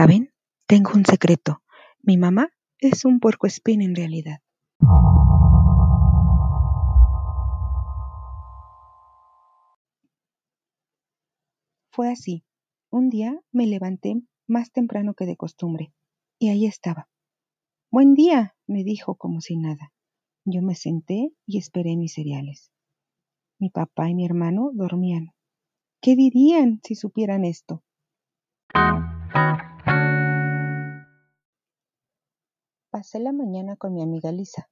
¿Saben? Tengo un secreto. Mi mamá es un puercoespín en realidad. Fue así. Un día me levanté más temprano que de costumbre, y ahí estaba. Buen día, me dijo como si nada. Yo me senté y esperé mis cereales. Mi papá y mi hermano dormían. ¿Qué dirían si supieran esto? Pasé la mañana con mi amiga Lisa,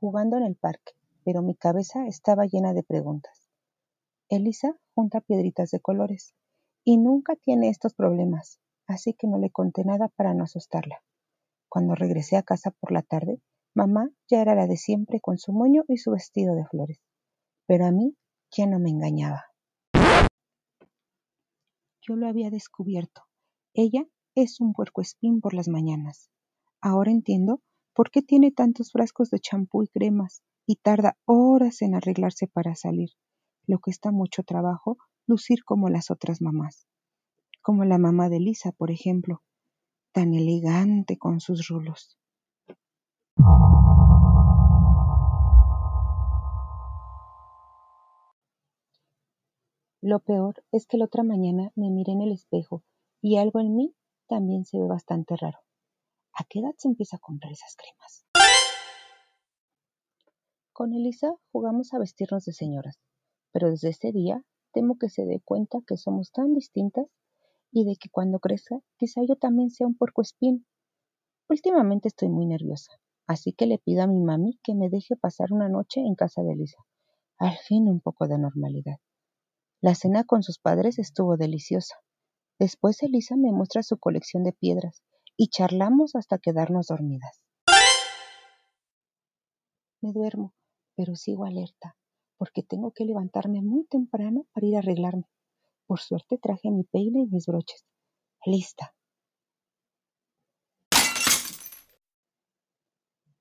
jugando en el parque, pero mi cabeza estaba llena de preguntas. Elisa junta piedritas de colores y nunca tiene estos problemas, así que no le conté nada para no asustarla. Cuando regresé a casa por la tarde, mamá ya era la de siempre con su moño y su vestido de flores, pero a mí ya no me engañaba. Yo lo había descubierto. Ella es un puercoespín por las mañanas. Ahora entiendo por qué tiene tantos frascos de champú y cremas y tarda horas en arreglarse para salir. Lo que está mucho trabajo lucir como las otras mamás. Como la mamá de Lisa, por ejemplo, tan elegante con sus rulos. Lo peor es que la otra mañana me miré en el espejo y algo en mí también se ve bastante raro. ¿A qué edad se empieza a comprar esas cremas? Con Elisa jugamos a vestirnos de señoras, pero desde ese día temo que se dé cuenta que somos tan distintas y de que cuando crezca quizá yo también sea un puercoespín. Últimamente estoy muy nerviosa, así que le pido a mi mami que me deje pasar una noche en casa de Elisa. Al fin un poco de normalidad. La cena con sus padres estuvo deliciosa. Después Elisa me muestra su colección de piedras y charlamos hasta quedarnos dormidas. Me duermo, pero sigo alerta, porque tengo que levantarme muy temprano para ir a arreglarme. Por suerte traje mi peine y mis broches. Lista.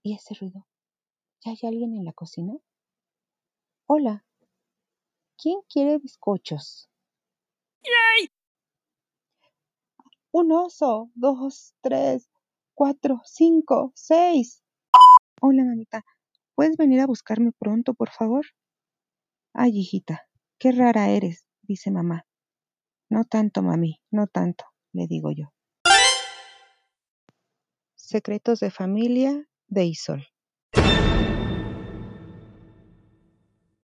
¿Y ese ruido? ¿Ya hay alguien en la cocina? Hola. ¿Quién quiere bizcochos? Un oso, dos, tres, cuatro, cinco, seis. Hola, mamita. ¿Puedes venir a buscarme pronto, por favor? Ay, hijita, qué rara eres, dice mamá. No tanto, mami, no tanto, le digo yo. Secretos de familia de Isol.